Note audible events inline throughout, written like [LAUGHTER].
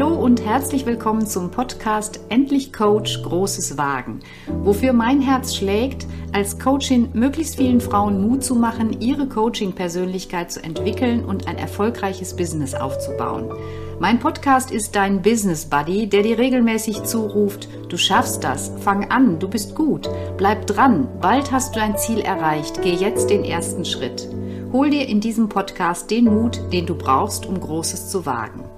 Hallo und herzlich willkommen zum Podcast Endlich Coach Großes Wagen, wofür mein Herz schlägt, als Coachin möglichst vielen Frauen Mut zu machen, ihre Coaching-Persönlichkeit zu entwickeln und ein erfolgreiches Business aufzubauen. Mein Podcast ist dein Business Buddy, der dir regelmäßig zuruft, du schaffst das, fang an, du bist gut, bleib dran, bald hast du dein Ziel erreicht, geh jetzt den ersten Schritt. Hol dir in diesem Podcast den Mut, den du brauchst, um Großes zu wagen.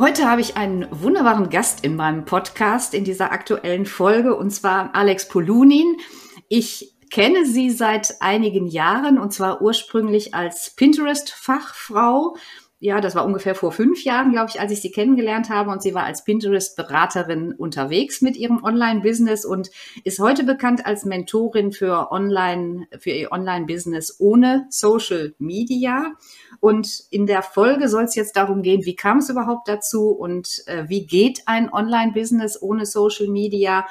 Heute habe ich einen wunderbaren Gast in meinem Podcast in dieser aktuellen Folge und zwar Alex Polunin. Ich kenne sie seit einigen Jahren und zwar ursprünglich als Pinterest-Fachfrau ja, das war ungefähr vor fünf Jahren, glaube ich, als ich sie kennengelernt habe. Und sie war als Pinterest-Beraterin unterwegs mit ihrem Online-Business und ist heute bekannt als Mentorin für Online, für ihr Online-Business ohne Social Media. Und in der Folge soll es jetzt darum gehen, wie kam es überhaupt dazu und äh, wie geht ein Online-Business ohne Social Media?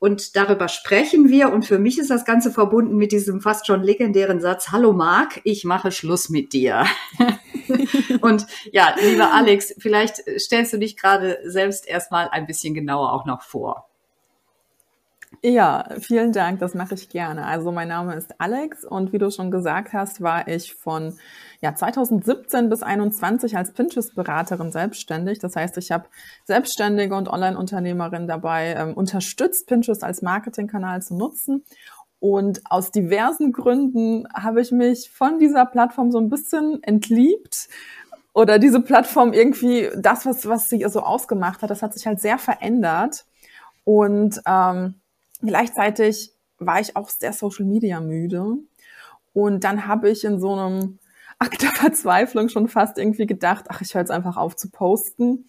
Und darüber sprechen wir. Und für mich ist das Ganze verbunden mit diesem fast schon legendären Satz, Hallo Marc, ich mache Schluss mit dir. [LAUGHS] und ja, lieber Alex, vielleicht stellst du dich gerade selbst erstmal ein bisschen genauer auch noch vor. Ja, vielen Dank, das mache ich gerne. Also mein Name ist Alex und wie du schon gesagt hast, war ich von ja, 2017 bis 2021 als Pinterest-Beraterin selbstständig. Das heißt, ich habe Selbstständige und Online-Unternehmerinnen dabei ähm, unterstützt, Pinterest als Marketingkanal zu nutzen. Und aus diversen Gründen habe ich mich von dieser Plattform so ein bisschen entliebt oder diese Plattform irgendwie, das, was, was sie so ausgemacht hat, das hat sich halt sehr verändert. Und ähm, Gleichzeitig war ich auch sehr Social Media müde. Und dann habe ich in so einem [LAUGHS] Akt der Verzweiflung schon fast irgendwie gedacht, ach, ich höre jetzt einfach auf zu posten.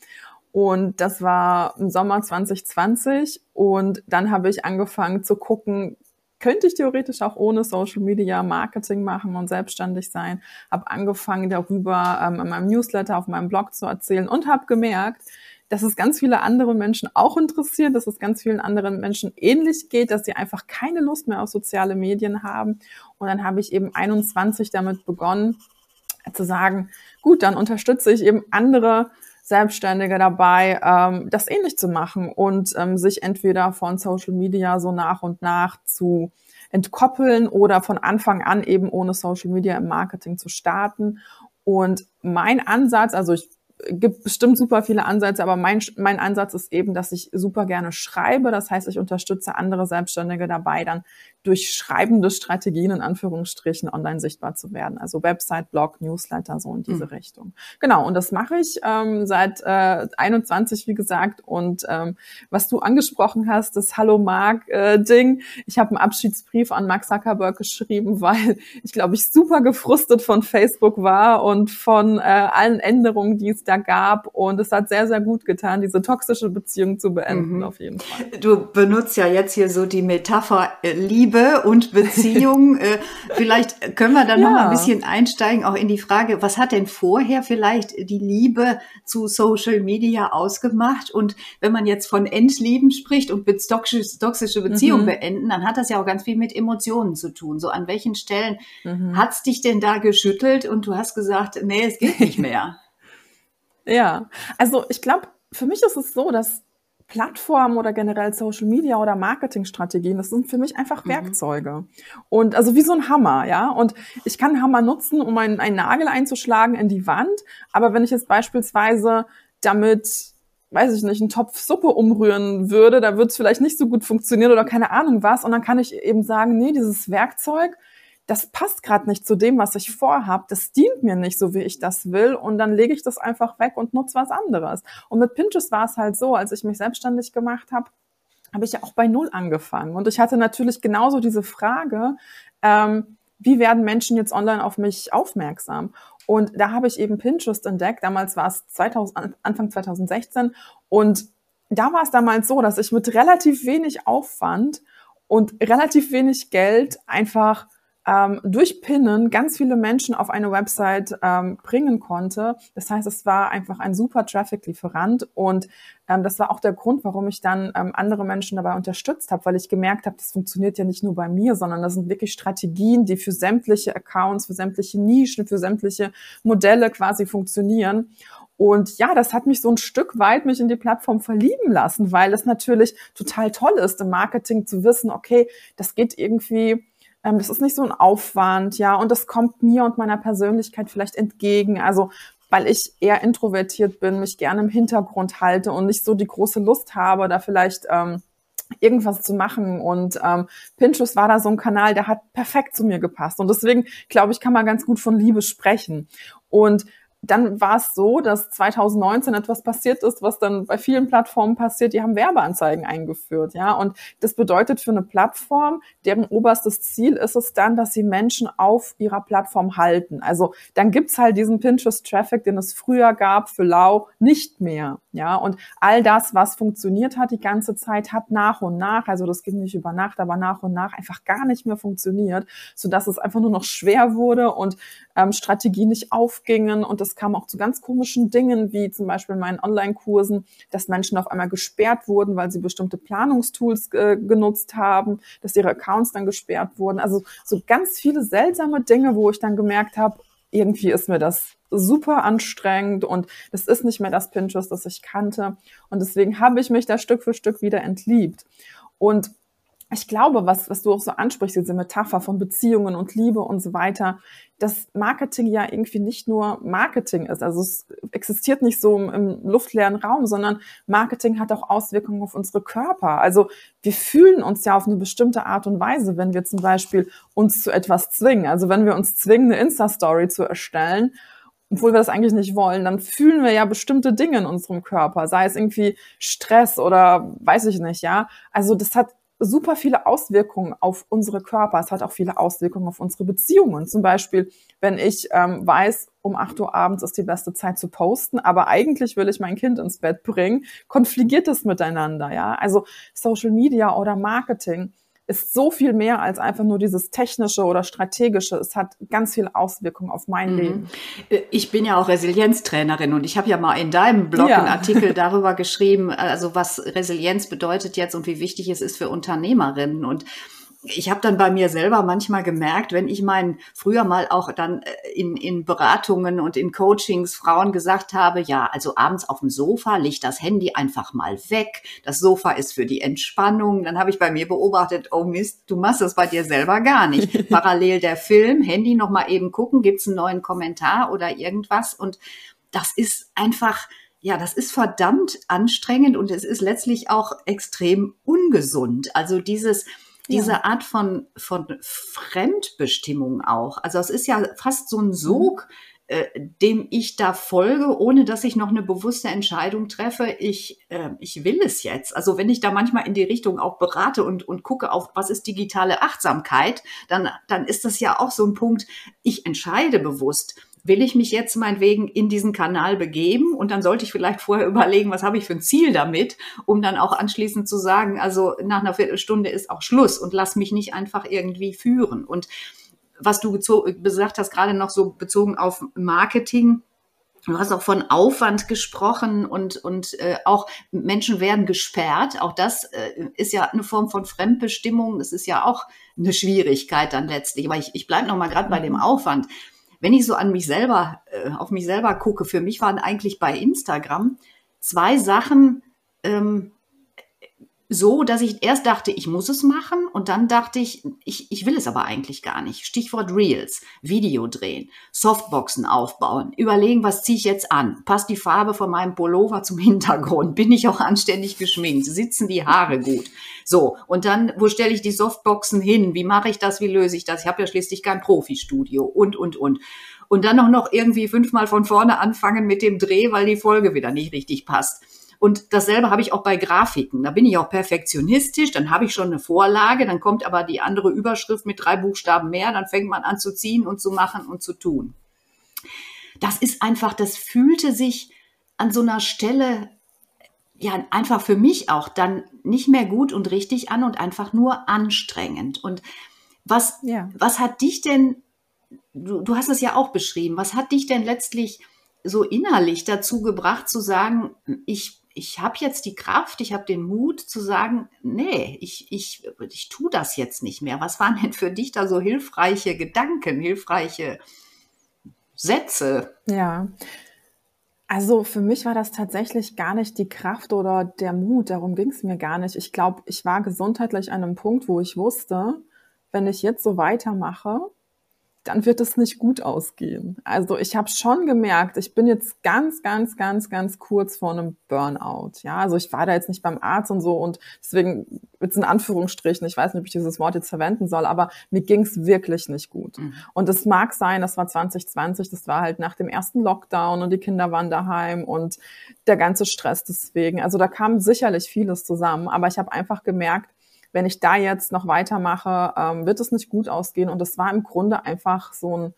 Und das war im Sommer 2020. Und dann habe ich angefangen zu gucken, könnte ich theoretisch auch ohne Social Media Marketing machen und selbstständig sein. Habe angefangen darüber ähm, in meinem Newsletter auf meinem Blog zu erzählen und habe gemerkt, dass es ganz viele andere Menschen auch interessiert, dass es ganz vielen anderen Menschen ähnlich geht, dass sie einfach keine Lust mehr auf soziale Medien haben. Und dann habe ich eben 21 damit begonnen zu sagen, gut, dann unterstütze ich eben andere Selbstständige dabei, ähm, das ähnlich zu machen und ähm, sich entweder von Social Media so nach und nach zu entkoppeln oder von Anfang an eben ohne Social Media im Marketing zu starten. Und mein Ansatz, also ich gibt bestimmt super viele Ansätze, aber mein, mein Ansatz ist eben, dass ich super gerne schreibe. Das heißt, ich unterstütze andere Selbstständige dabei, dann durch schreibende Strategien in Anführungsstrichen online sichtbar zu werden. Also Website, Blog, Newsletter, so in diese mhm. Richtung. Genau, und das mache ich ähm, seit äh, 21, wie gesagt. Und ähm, was du angesprochen hast, das Hallo Mark-Ding. Äh, ich habe einen Abschiedsbrief an Mark Zuckerberg geschrieben, [LAUGHS] weil ich, glaube ich, super gefrustet von Facebook war und von äh, allen Änderungen, die es da gab. Und es hat sehr, sehr gut getan, diese toxische Beziehung zu beenden, mhm. auf jeden Fall. Du benutzt ja jetzt hier so die Metapher äh, Liebe Liebe und Beziehung. [LAUGHS] äh, vielleicht können wir dann ja. noch mal ein bisschen einsteigen, auch in die Frage, was hat denn vorher vielleicht die Liebe zu Social Media ausgemacht? Und wenn man jetzt von Entlieben spricht und toxische, Beziehungen mhm. beenden, dann hat das ja auch ganz viel mit Emotionen zu tun. So an welchen Stellen mhm. hat's dich denn da geschüttelt und du hast gesagt, nee, es geht nicht mehr? [LAUGHS] ja, also ich glaube, für mich ist es so, dass Plattformen oder generell Social Media oder Marketingstrategien, das sind für mich einfach mhm. Werkzeuge. Und also wie so ein Hammer, ja. Und ich kann einen Hammer nutzen, um einen, einen Nagel einzuschlagen in die Wand. Aber wenn ich jetzt beispielsweise damit weiß ich nicht, einen Topf Suppe umrühren würde, da wird es vielleicht nicht so gut funktionieren oder keine Ahnung was. Und dann kann ich eben sagen, nee, dieses Werkzeug, das passt gerade nicht zu dem, was ich vorhab, das dient mir nicht so, wie ich das will und dann lege ich das einfach weg und nutze was anderes. Und mit Pinterest war es halt so, als ich mich selbstständig gemacht habe, habe ich ja auch bei Null angefangen. Und ich hatte natürlich genauso diese Frage, ähm, wie werden Menschen jetzt online auf mich aufmerksam? Und da habe ich eben Pinterest entdeckt. Damals war es 2000, Anfang 2016. Und da war es damals so, dass ich mit relativ wenig Aufwand und relativ wenig Geld einfach ähm, durch Pinnen ganz viele Menschen auf eine Website ähm, bringen konnte. Das heißt, es war einfach ein super Traffic-Lieferant und ähm, das war auch der Grund, warum ich dann ähm, andere Menschen dabei unterstützt habe, weil ich gemerkt habe, das funktioniert ja nicht nur bei mir, sondern das sind wirklich Strategien, die für sämtliche Accounts, für sämtliche Nischen, für sämtliche Modelle quasi funktionieren. Und ja, das hat mich so ein Stück weit mich in die Plattform verlieben lassen, weil es natürlich total toll ist, im Marketing zu wissen, okay, das geht irgendwie ähm, das ist nicht so ein Aufwand, ja, und das kommt mir und meiner Persönlichkeit vielleicht entgegen. Also weil ich eher introvertiert bin, mich gerne im Hintergrund halte und nicht so die große Lust habe, da vielleicht ähm, irgendwas zu machen. Und ähm, Pinterest war da so ein Kanal, der hat perfekt zu mir gepasst. Und deswegen, glaube ich, kann man ganz gut von Liebe sprechen. Und dann war es so, dass 2019 etwas passiert ist, was dann bei vielen Plattformen passiert, die haben Werbeanzeigen eingeführt, ja. Und das bedeutet für eine Plattform, deren oberstes Ziel ist es dann, dass sie Menschen auf ihrer Plattform halten. Also dann gibt's halt diesen Pinterest-Traffic, den es früher gab für Lau, nicht mehr, ja. Und all das, was funktioniert hat die ganze Zeit, hat nach und nach, also das ging nicht über Nacht, aber nach und nach einfach gar nicht mehr funktioniert, sodass es einfach nur noch schwer wurde und ähm, Strategien nicht aufgingen und das kam auch zu ganz komischen Dingen, wie zum Beispiel in meinen Online-Kursen, dass Menschen auf einmal gesperrt wurden, weil sie bestimmte Planungstools äh, genutzt haben, dass ihre Accounts dann gesperrt wurden. Also so ganz viele seltsame Dinge, wo ich dann gemerkt habe, irgendwie ist mir das super anstrengend und das ist nicht mehr das Pinterest, das ich kannte. Und deswegen habe ich mich da Stück für Stück wieder entliebt. Und ich glaube, was, was du auch so ansprichst, diese Metapher von Beziehungen und Liebe und so weiter, dass Marketing ja irgendwie nicht nur Marketing ist. Also es existiert nicht so im, im luftleeren Raum, sondern Marketing hat auch Auswirkungen auf unsere Körper. Also wir fühlen uns ja auf eine bestimmte Art und Weise, wenn wir zum Beispiel uns zu etwas zwingen. Also wenn wir uns zwingen, eine Insta-Story zu erstellen, obwohl wir das eigentlich nicht wollen, dann fühlen wir ja bestimmte Dinge in unserem Körper, sei es irgendwie Stress oder weiß ich nicht, ja. Also das hat super viele Auswirkungen auf unsere Körper. Es hat auch viele Auswirkungen auf unsere Beziehungen. Zum Beispiel, wenn ich ähm, weiß, um 8 Uhr abends ist die beste Zeit zu posten, aber eigentlich will ich mein Kind ins Bett bringen, konfligiert es miteinander, ja. Also Social Media oder Marketing ist so viel mehr als einfach nur dieses technische oder strategische. Es hat ganz viel Auswirkungen auf mein mhm. Leben. Äh, ich bin ja auch Resilienztrainerin und ich habe ja mal in deinem Blog ja. einen Artikel [LAUGHS] darüber geschrieben, also was Resilienz bedeutet jetzt und wie wichtig es ist für Unternehmerinnen und ich habe dann bei mir selber manchmal gemerkt, wenn ich meinen früher mal auch dann äh, in, in Beratungen und in Coachings Frauen gesagt habe, ja, also abends auf dem Sofa leg das Handy einfach mal weg. Das Sofa ist für die Entspannung. Dann habe ich bei mir beobachtet, oh Mist, du machst das bei dir selber gar nicht. [LAUGHS] Parallel der Film, Handy noch mal eben gucken, gibt's einen neuen Kommentar oder irgendwas und das ist einfach ja, das ist verdammt anstrengend und es ist letztlich auch extrem ungesund. Also dieses diese ja. Art von, von Fremdbestimmung auch. Also es ist ja fast so ein mhm. Sog, äh, dem ich da folge, ohne dass ich noch eine bewusste Entscheidung treffe. Ich, äh, ich will es jetzt. Also wenn ich da manchmal in die Richtung auch berate und, und gucke auf, was ist digitale Achtsamkeit, dann, dann ist das ja auch so ein Punkt, ich entscheide bewusst will ich mich jetzt meinetwegen in diesen Kanal begeben und dann sollte ich vielleicht vorher überlegen, was habe ich für ein Ziel damit, um dann auch anschließend zu sagen, also nach einer Viertelstunde ist auch Schluss und lass mich nicht einfach irgendwie führen. Und was du gesagt hast, gerade noch so bezogen auf Marketing, Du hast auch von Aufwand gesprochen und, und äh, auch Menschen werden gesperrt. Auch das äh, ist ja eine Form von Fremdbestimmung. Das ist ja auch eine Schwierigkeit dann letztlich. Aber ich, ich bleibe noch mal gerade bei dem. Aufwand wenn ich so an mich selber, äh, auf mich selber gucke, für mich waren eigentlich bei Instagram zwei Sachen ähm, so, dass ich erst dachte, ich muss es machen und dann dachte ich, ich, ich will es aber eigentlich gar nicht. Stichwort Reels, Video drehen, Softboxen aufbauen, überlegen, was ziehe ich jetzt an? Passt die Farbe von meinem Pullover zum [LAUGHS] Hintergrund? Bin ich auch anständig geschminkt? Sitzen die Haare gut? So, und dann, wo stelle ich die Softboxen hin? Wie mache ich das? Wie löse ich das? Ich habe ja schließlich kein Profi-Studio und, und, und. Und dann auch noch irgendwie fünfmal von vorne anfangen mit dem Dreh, weil die Folge wieder nicht richtig passt. Und dasselbe habe ich auch bei Grafiken. Da bin ich auch perfektionistisch, dann habe ich schon eine Vorlage, dann kommt aber die andere Überschrift mit drei Buchstaben mehr, dann fängt man an zu ziehen und zu machen und zu tun. Das ist einfach, das fühlte sich an so einer Stelle ja einfach für mich auch dann nicht mehr gut und richtig an und einfach nur anstrengend. Und Was, ja. was hat dich denn, du, du hast es ja auch beschrieben, was hat dich denn letztlich so innerlich dazu gebracht zu sagen, ich ich habe jetzt die Kraft, ich habe den Mut zu sagen, nee, ich, ich, ich tue das jetzt nicht mehr. Was waren denn für dich da so hilfreiche Gedanken, hilfreiche Sätze? Ja. Also für mich war das tatsächlich gar nicht die Kraft oder der Mut, darum ging es mir gar nicht. Ich glaube, ich war gesundheitlich an einem Punkt, wo ich wusste, wenn ich jetzt so weitermache, dann wird es nicht gut ausgehen. Also ich habe schon gemerkt, ich bin jetzt ganz, ganz, ganz, ganz kurz vor einem Burnout. Ja, also ich war da jetzt nicht beim Arzt und so und deswegen jetzt in Anführungsstrichen, ich weiß nicht, ob ich dieses Wort jetzt verwenden soll, aber mir ging es wirklich nicht gut. Mhm. Und es mag sein, das war 2020, das war halt nach dem ersten Lockdown und die Kinder waren daheim und der ganze Stress deswegen. Also da kam sicherlich vieles zusammen, aber ich habe einfach gemerkt, wenn ich da jetzt noch weitermache, ähm, wird es nicht gut ausgehen. Und das war im Grunde einfach so ein,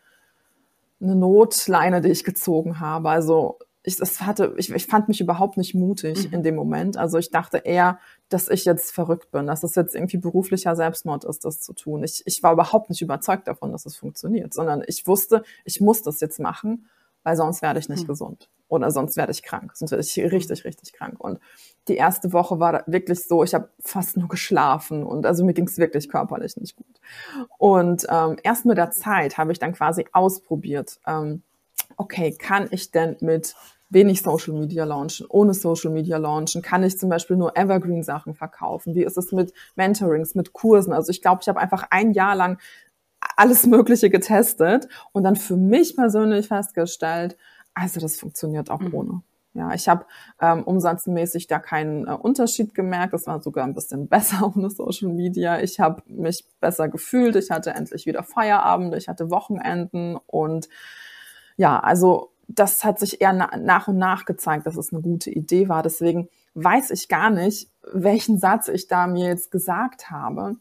eine Notleine, die ich gezogen habe. Also ich, das hatte, ich, ich fand mich überhaupt nicht mutig mhm. in dem Moment. Also ich dachte eher, dass ich jetzt verrückt bin, dass es jetzt irgendwie beruflicher Selbstmord ist, das zu tun. Ich, ich war überhaupt nicht überzeugt davon, dass es funktioniert, sondern ich wusste, ich muss das jetzt machen, weil sonst werde ich nicht mhm. gesund oder sonst werde ich krank, sonst werde ich richtig, richtig krank. Und die erste Woche war wirklich so, ich habe fast nur geschlafen und also mir ging es wirklich körperlich nicht gut. Und ähm, erst mit der Zeit habe ich dann quasi ausprobiert, ähm, okay, kann ich denn mit wenig Social Media launchen, ohne Social Media launchen? Kann ich zum Beispiel nur Evergreen Sachen verkaufen? Wie ist es mit Mentorings, mit Kursen? Also ich glaube, ich habe einfach ein Jahr lang alles Mögliche getestet und dann für mich persönlich festgestellt, also das funktioniert auch mhm. ohne. Ja, ich habe ähm, umsatzmäßig da keinen äh, Unterschied gemerkt. Das war sogar ein bisschen [LAUGHS] besser ohne Social Media. Ich habe mich besser gefühlt. Ich hatte endlich wieder Feierabend. Ich hatte Wochenenden und ja, also das hat sich eher na nach und nach gezeigt, dass es eine gute Idee war. Deswegen weiß ich gar nicht, welchen Satz ich da mir jetzt gesagt habe.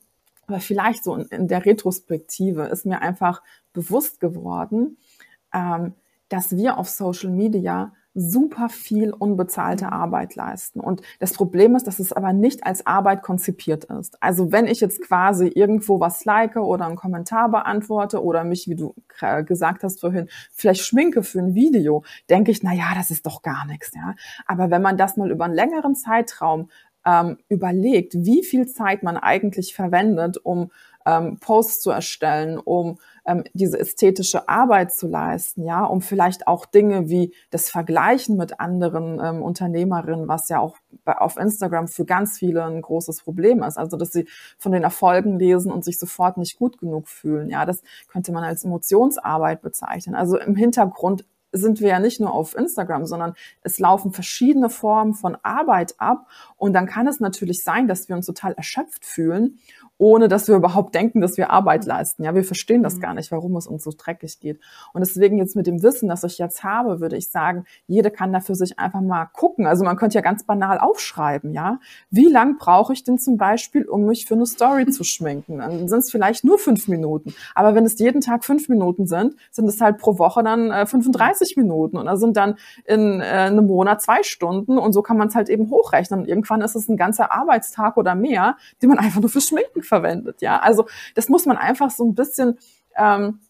Aber vielleicht so in, der Retrospektive ist mir einfach bewusst geworden, ähm, dass wir auf Social Media super viel unbezahlte mhm. Arbeit leisten. Und das Problem ist, dass es aber nicht als Arbeit konzipiert ist. Also wenn ich jetzt quasi irgendwo was like oder einen Kommentar beantworte oder mich, wie du gesagt hast vorhin, vielleicht schminke für ein Video, denke ich, na ja, das ist doch gar nichts, ja. Aber wenn man das mal über einen längeren Zeitraum ähm, überlegt, wie viel Zeit man eigentlich verwendet, um ähm, Posts zu erstellen, um ähm, diese ästhetische Arbeit zu leisten, ja, um vielleicht auch Dinge wie das Vergleichen mit anderen ähm, Unternehmerinnen, was ja auch bei, auf Instagram für ganz viele ein großes Problem ist. Also, dass sie von den Erfolgen lesen und sich sofort nicht gut genug fühlen. Ja, das könnte man als Emotionsarbeit bezeichnen. Also im Hintergrund sind wir ja nicht nur auf Instagram, sondern es laufen verschiedene Formen von Arbeit ab. Und dann kann es natürlich sein, dass wir uns total erschöpft fühlen ohne dass wir überhaupt denken, dass wir Arbeit leisten. Ja, wir verstehen das mhm. gar nicht, warum es uns so dreckig geht. Und deswegen jetzt mit dem Wissen, das ich jetzt habe, würde ich sagen, jede kann da für sich einfach mal gucken. Also man könnte ja ganz banal aufschreiben, ja. Wie lang brauche ich denn zum Beispiel, um mich für eine Story zu schminken? Dann sind es vielleicht nur fünf Minuten. Aber wenn es jeden Tag fünf Minuten sind, sind es halt pro Woche dann äh, 35 Minuten. Und da sind dann in äh, einem Monat zwei Stunden. Und so kann man es halt eben hochrechnen. Und irgendwann ist es ein ganzer Arbeitstag oder mehr, den man einfach nur für Schminken verwendet. Ja, also das muss man einfach so ein bisschen ähm,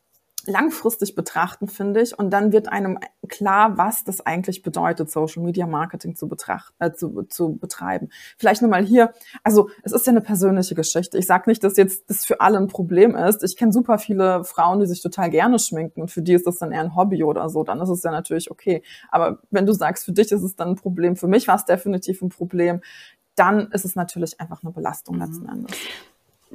langfristig betrachten, finde ich. Und dann wird einem klar, was das eigentlich bedeutet, Social Media Marketing zu, betrachten, äh, zu, zu betreiben. Vielleicht nur mal hier, also es ist ja eine persönliche Geschichte. Ich sage nicht, dass jetzt das für alle ein Problem ist. Ich kenne super viele Frauen, die sich total gerne schminken und für die ist das dann eher ein Hobby oder so. Dann ist es ja natürlich okay. Aber wenn du sagst, für dich ist es dann ein Problem, für mich war es definitiv ein Problem, dann ist es natürlich einfach eine Belastung mhm. letzten Endes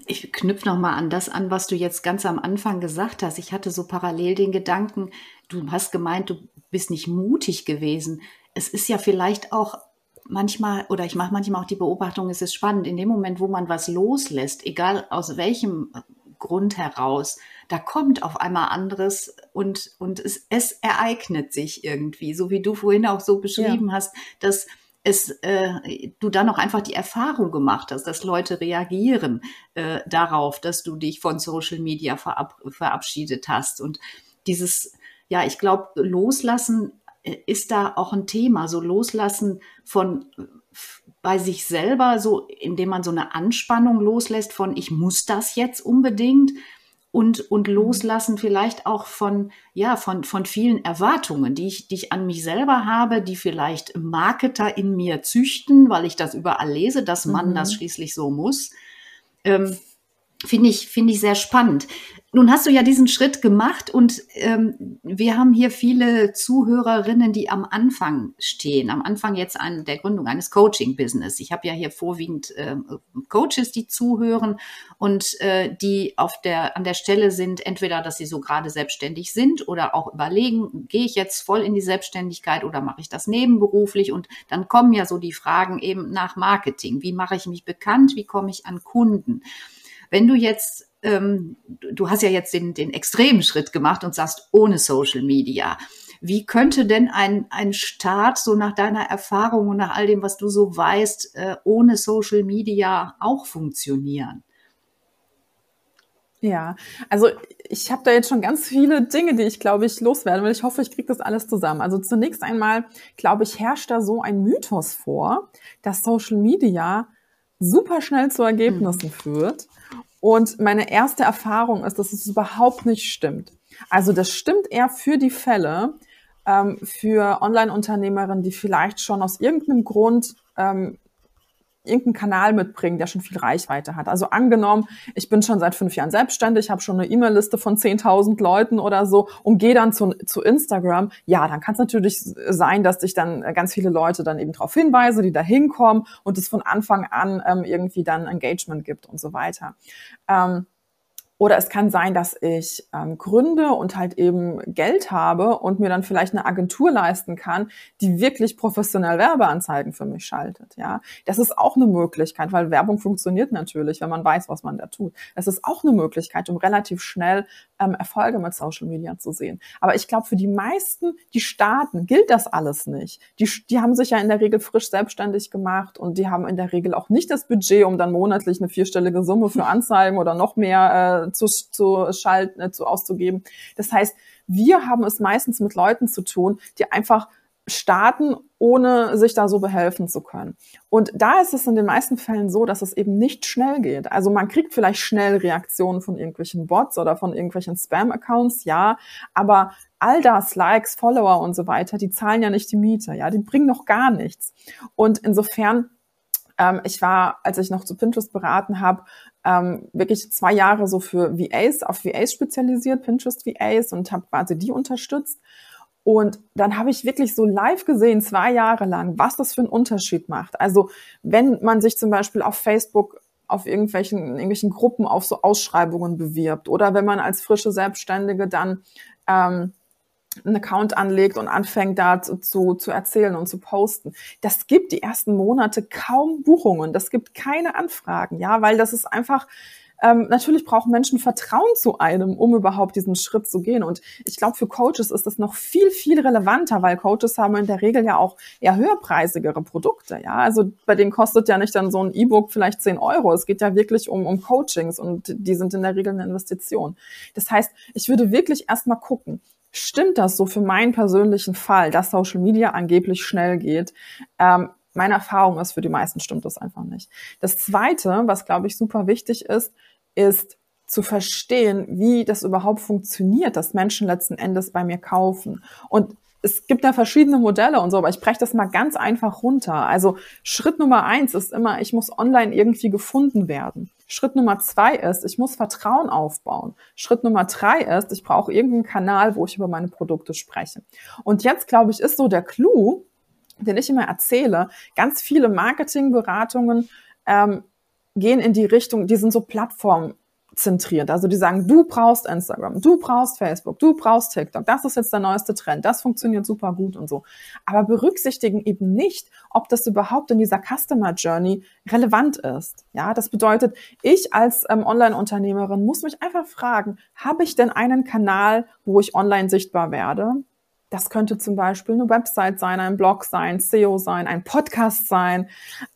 ich knüpfe noch mal an das an, was du jetzt ganz am Anfang gesagt hast. Ich hatte so parallel den Gedanken, du hast gemeint, du bist nicht mutig gewesen. Es ist ja vielleicht auch manchmal, oder ich mache manchmal auch die Beobachtung, es ist spannend, in dem Moment, wo man was loslässt, egal aus welchem Grund heraus, da kommt auf einmal anderes und, und es, es ereignet sich irgendwie, so wie du vorhin auch so beschrieben ja. hast, dass es, äh, du dann auch einfach die Erfahrung gemacht hast, dass Leute reagieren äh, darauf, dass du dich von Social Media verab verabschiedet hast. Und dieses, ja, ich glaube, loslassen äh, ist da auch ein Thema, so loslassen von bei sich selber so, indem man so eine Anspannung loslässt von, ich muss das jetzt unbedingt und, und mhm. loslassen vielleicht auch von, ja, von, von vielen Erwartungen, die ich, die ich an mich selber habe, die vielleicht Marketer in mir züchten, weil ich das überall lese, dass man mhm. das schließlich so muss. Ähm, Finde ich, finde ich sehr spannend. Nun hast du ja diesen Schritt gemacht und ähm, wir haben hier viele Zuhörerinnen, die am Anfang stehen, am Anfang jetzt an der Gründung eines Coaching-Business. Ich habe ja hier vorwiegend äh, Coaches, die zuhören und äh, die auf der, an der Stelle sind, entweder, dass sie so gerade selbstständig sind oder auch überlegen, gehe ich jetzt voll in die Selbstständigkeit oder mache ich das nebenberuflich? Und dann kommen ja so die Fragen eben nach Marketing. Wie mache ich mich bekannt? Wie komme ich an Kunden? Wenn du jetzt, ähm, du hast ja jetzt den, den extremen Schritt gemacht und sagst, ohne Social Media. Wie könnte denn ein, ein Start so nach deiner Erfahrung und nach all dem, was du so weißt, äh, ohne Social Media auch funktionieren? Ja, also ich habe da jetzt schon ganz viele Dinge, die ich glaube ich loswerden will. Ich hoffe, ich kriege das alles zusammen. Also zunächst einmal, glaube ich, herrscht da so ein Mythos vor, dass Social Media super schnell zu Ergebnissen mhm. führt. Und meine erste Erfahrung ist, dass es überhaupt nicht stimmt. Also das stimmt eher für die Fälle, ähm, für Online-Unternehmerinnen, die vielleicht schon aus irgendeinem Grund ähm, irgendeinen Kanal mitbringen, der schon viel Reichweite hat. Also angenommen, ich bin schon seit fünf Jahren selbstständig, habe schon eine E-Mail-Liste von 10.000 Leuten oder so und gehe dann zu, zu Instagram. Ja, dann kann es natürlich sein, dass ich dann ganz viele Leute dann eben darauf hinweise, die da hinkommen und es von Anfang an ähm, irgendwie dann Engagement gibt und so weiter. Ähm, oder es kann sein, dass ich ähm, gründe und halt eben Geld habe und mir dann vielleicht eine Agentur leisten kann, die wirklich professionell Werbeanzeigen für mich schaltet. Ja, das ist auch eine Möglichkeit, weil Werbung funktioniert natürlich, wenn man weiß, was man da tut. Das ist auch eine Möglichkeit, um relativ schnell ähm, Erfolge mit Social Media zu sehen. Aber ich glaube, für die meisten, die starten, gilt das alles nicht. Die, die haben sich ja in der Regel frisch selbstständig gemacht und die haben in der Regel auch nicht das Budget, um dann monatlich eine vierstellige Summe für Anzeigen oder noch mehr äh, zu, zu schalten, äh, zu auszugeben. Das heißt, wir haben es meistens mit Leuten zu tun, die einfach starten, ohne sich da so behelfen zu können. Und da ist es in den meisten Fällen so, dass es eben nicht schnell geht. Also man kriegt vielleicht schnell Reaktionen von irgendwelchen Bots oder von irgendwelchen Spam-Accounts, ja, aber all das, Likes, Follower und so weiter, die zahlen ja nicht die Miete, ja, die bringen noch gar nichts. Und insofern ähm, ich war, als ich noch zu Pinterest beraten habe, ähm, wirklich zwei Jahre so für VAs, auf VAs spezialisiert, Pinterest VAs und habe quasi die unterstützt. Und dann habe ich wirklich so live gesehen, zwei Jahre lang, was das für einen Unterschied macht. Also wenn man sich zum Beispiel auf Facebook auf irgendwelchen, irgendwelchen Gruppen auf so Ausschreibungen bewirbt oder wenn man als frische Selbstständige dann ähm, einen Account anlegt und anfängt da zu, zu, erzählen und zu posten. Das gibt die ersten Monate kaum Buchungen. Das gibt keine Anfragen, ja, weil das ist einfach, ähm, natürlich brauchen Menschen Vertrauen zu einem, um überhaupt diesen Schritt zu gehen. Und ich glaube, für Coaches ist das noch viel, viel relevanter, weil Coaches haben in der Regel ja auch eher höherpreisigere Produkte. Ja, also bei denen kostet ja nicht dann so ein E-Book vielleicht 10 Euro. Es geht ja wirklich um, um Coachings und die sind in der Regel eine Investition. Das heißt, ich würde wirklich erstmal gucken, Stimmt das so für meinen persönlichen Fall, dass Social Media angeblich schnell geht? Ähm, meine Erfahrung ist, für die meisten stimmt das einfach nicht. Das Zweite, was, glaube ich, super wichtig ist, ist zu verstehen, wie das überhaupt funktioniert, dass Menschen letzten Endes bei mir kaufen. Und es gibt da verschiedene Modelle und so, aber ich breche das mal ganz einfach runter. Also Schritt Nummer eins ist immer, ich muss online irgendwie gefunden werden. Schritt Nummer zwei ist, ich muss Vertrauen aufbauen. Schritt Nummer drei ist, ich brauche irgendeinen Kanal, wo ich über meine Produkte spreche. Und jetzt, glaube ich, ist so der Clou, den ich immer erzähle, ganz viele Marketingberatungen ähm, gehen in die Richtung, die sind so Plattform zentriert. Also die sagen, du brauchst Instagram, du brauchst Facebook, du brauchst TikTok, das ist jetzt der neueste Trend, das funktioniert super gut und so. Aber berücksichtigen eben nicht, ob das überhaupt in dieser Customer Journey relevant ist. Ja, das bedeutet, ich als ähm, Online-Unternehmerin muss mich einfach fragen, habe ich denn einen Kanal, wo ich online sichtbar werde? Das könnte zum Beispiel eine Website sein, ein Blog sein, SEO sein, ein Podcast sein.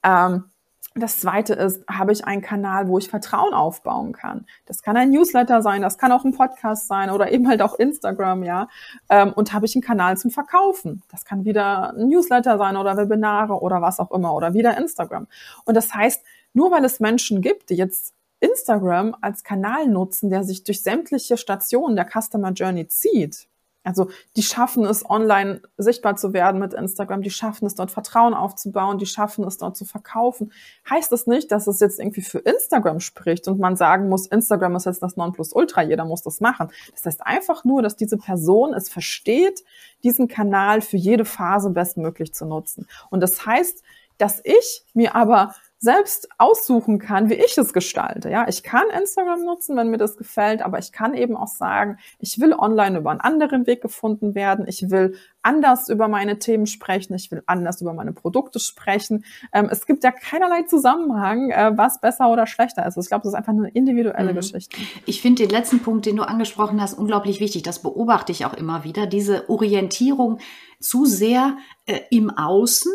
Ähm, Das zweite ist, habe ich einen Kanal, wo ich Vertrauen aufbauen kann. Das kann ein Newsletter sein, das kann auch ein Podcast sein oder eben halt auch Instagram, ja. Ähm, und habe ich einen Kanal zum Verkaufen. Das kann wieder ein Newsletter sein oder Webinare oder was auch immer oder wieder Instagram. Und das heißt, nur weil es Menschen gibt, die jetzt Instagram als Kanal nutzen, der sich durch sämtliche Stationen der Customer Journey zieht, also die schaffen es, online sichtbar zu werden mit Instagram, die schaffen es, dort Vertrauen aufzubauen, die schaffen es, dort zu verkaufen. Heißt das nicht, dass es jetzt irgendwie für Instagram spricht und man sagen muss, Instagram ist jetzt das Nonplusultra, jeder muss das machen. Das heißt einfach nur, dass diese Person es versteht, diesen Kanal für jede Phase bestmöglich zu nutzen. Und das heißt, dass ich mir aber selbst aussuchen kann, wie ich es gestalte. Ja, ich kann Instagram nutzen, wenn mir das gefällt, aber ich kann eben auch sagen, ich will online über einen anderen Weg gefunden werden. Ich will anders über meine Themen sprechen. Ich will anders über meine Produkte sprechen. Ähm, es gibt ja keinerlei Zusammenhang, äh, was besser oder schlechter ist. Ich glaube, das ist einfach eine individuelle mhm. Geschichte. Ich finde den letzten Punkt, den du angesprochen hast, unglaublich wichtig. Das beobachte ich auch immer wieder. Diese Orientierung zu sehr äh, im Außen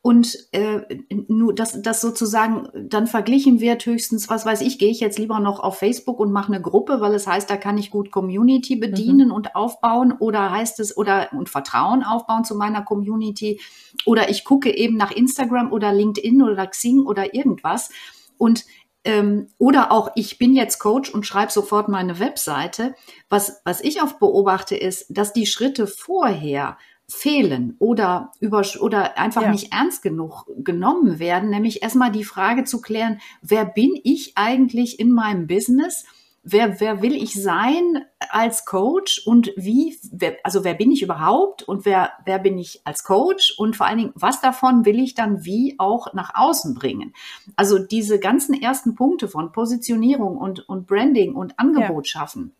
und äh, nur dass das sozusagen dann verglichen wird höchstens was weiß ich gehe ich jetzt lieber noch auf Facebook und mache eine Gruppe weil es heißt da kann ich gut Community mhm. bedienen mhm. und aufbauen oder heißt es oder und Vertrauen aufbauen zu meiner Community oder ich gucke eben nach Instagram oder LinkedIn oder Xing oder irgendwas und ähm, oder auch ich bin jetzt Coach und schreibe sofort meine Webseite was was ich oft beobachte ist dass die Schritte vorher fehlen oder über oder einfach ja. nicht ernst genug genommen werden, nämlich erstmal die Frage zu klären, wer bin ich eigentlich in meinem Business? Wer, wer will ich sein als Coach und wie, wer, also wer bin ich überhaupt und wer, wer bin ich als Coach und vor allen Dingen, was davon will ich dann wie auch nach außen bringen? Also diese ganzen ersten Punkte von Positionierung und, und Branding und Angebot ja. schaffen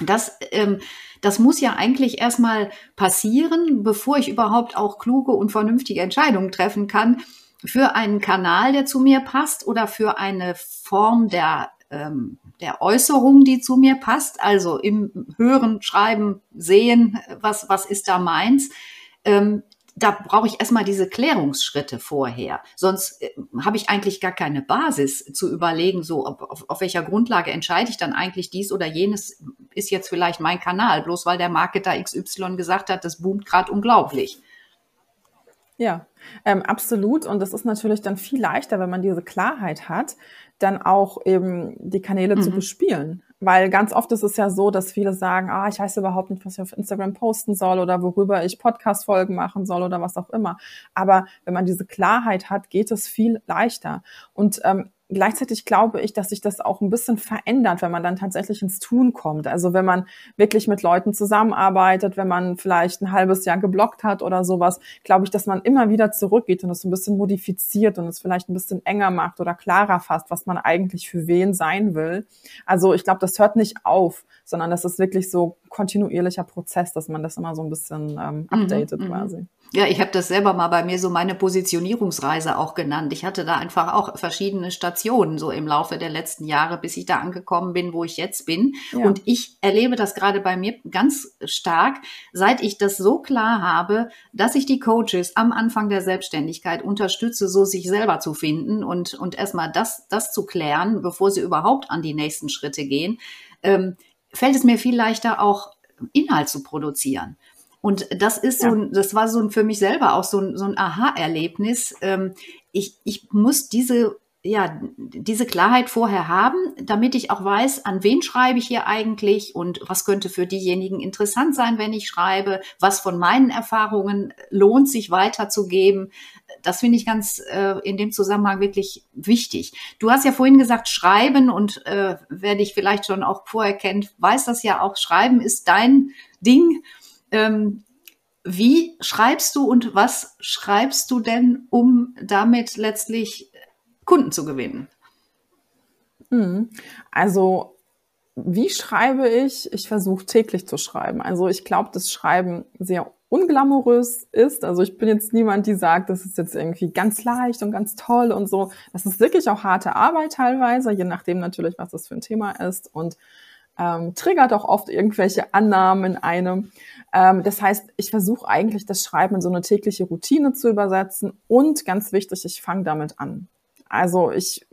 das, ähm, das muss ja eigentlich erstmal passieren, bevor ich überhaupt auch kluge und vernünftige Entscheidungen treffen kann für einen Kanal, der zu mir passt oder für eine Form der, ähm, der Äußerung, die zu mir passt. Also im Hören, Schreiben, Sehen, was, was ist da meins. Ähm, da brauche ich erstmal diese Klärungsschritte vorher. Sonst äh, habe ich eigentlich gar keine Basis zu überlegen, so auf, auf, auf, welcher Grundlage entscheide ich dann eigentlich dies oder jenes ist jetzt vielleicht mein Kanal, bloß weil der Marketer XY gesagt hat, das boomt gerade unglaublich. Ja, ähm, absolut. Und das ist natürlich dann viel leichter, wenn man diese Klarheit hat, dann auch eben die Kanäle mhm. zu bespielen. Weil ganz oft ist es ja so, dass viele sagen, ah, ich weiß überhaupt nicht, was ich auf Instagram posten soll oder worüber ich Podcast-Folgen machen soll oder was auch immer. Aber wenn man diese Klarheit hat, geht es viel leichter. Und ähm, gleichzeitig glaube ich, dass sich das auch ein bisschen verändert, wenn man dann tatsächlich ins Tun kommt. Also wenn man wirklich mit Leuten zusammenarbeitet, wenn man vielleicht ein halbes Jahr geblockt hat oder sowas, glaube ich, dass man immer wieder zurückgeht und es ein bisschen modifiziert und es vielleicht ein bisschen enger macht oder klarer fasst, was man eigentlich für wen sein will. Also ich glaube, das hört nicht auf, sondern das ist wirklich so kontinuierlicher Prozess, dass man das immer so ein bisschen ähm, mhm, updatet mhm, quasi. Ja, ich habe das selber mal bei mir so meine Positionierungsreise auch genannt. Ich hatte da einfach auch verschiedene Stationen so im Laufe der letzten Jahre, bis ich da angekommen bin, wo ich jetzt bin. Ja. Und ich erlebe das gerade bei mir ganz stark, seit ich das so klar habe, dass ich die Coaches am Anfang der Selbstständigkeit unterstütze, so sich selber zu finden und, und erstmal das, das zu klären, bevor sie überhaupt an die nächsten Schritte gehen, ähm, fällt es mir viel leichter, auch Inhalt zu produzieren. Und das ist so, ja. das war so für mich selber auch so ein, so ein Aha-Erlebnis. Ähm, ich, ich muss diese, ja, diese Klarheit vorher haben, damit ich auch weiß, an wen schreibe ich hier eigentlich und was könnte für diejenigen interessant sein, wenn ich schreibe, was von meinen Erfahrungen lohnt sich weiterzugeben. Das finde ich ganz äh, in dem Zusammenhang wirklich wichtig. Du hast ja vorhin gesagt, Schreiben und äh, wer dich vielleicht schon auch vorher kennt, weiß das ja auch. Schreiben ist dein Ding. Ähm, wie schreibst du und was schreibst du denn, um damit letztlich Kunden zu gewinnen? Hm. Also, wie schreibe ich? Ich versuche täglich zu schreiben. Also, ich glaube, dass Schreiben sehr unglamourös ist. Also, ich bin jetzt niemand, die sagt, das ist jetzt irgendwie ganz leicht und ganz toll und so. Das ist wirklich auch harte Arbeit teilweise, je nachdem natürlich, was das für ein Thema ist und ähm, triggert auch oft irgendwelche Annahmen in einem. Ähm, das heißt, ich versuche eigentlich das Schreiben in so eine tägliche Routine zu übersetzen und ganz wichtig, ich fange damit an. Also ich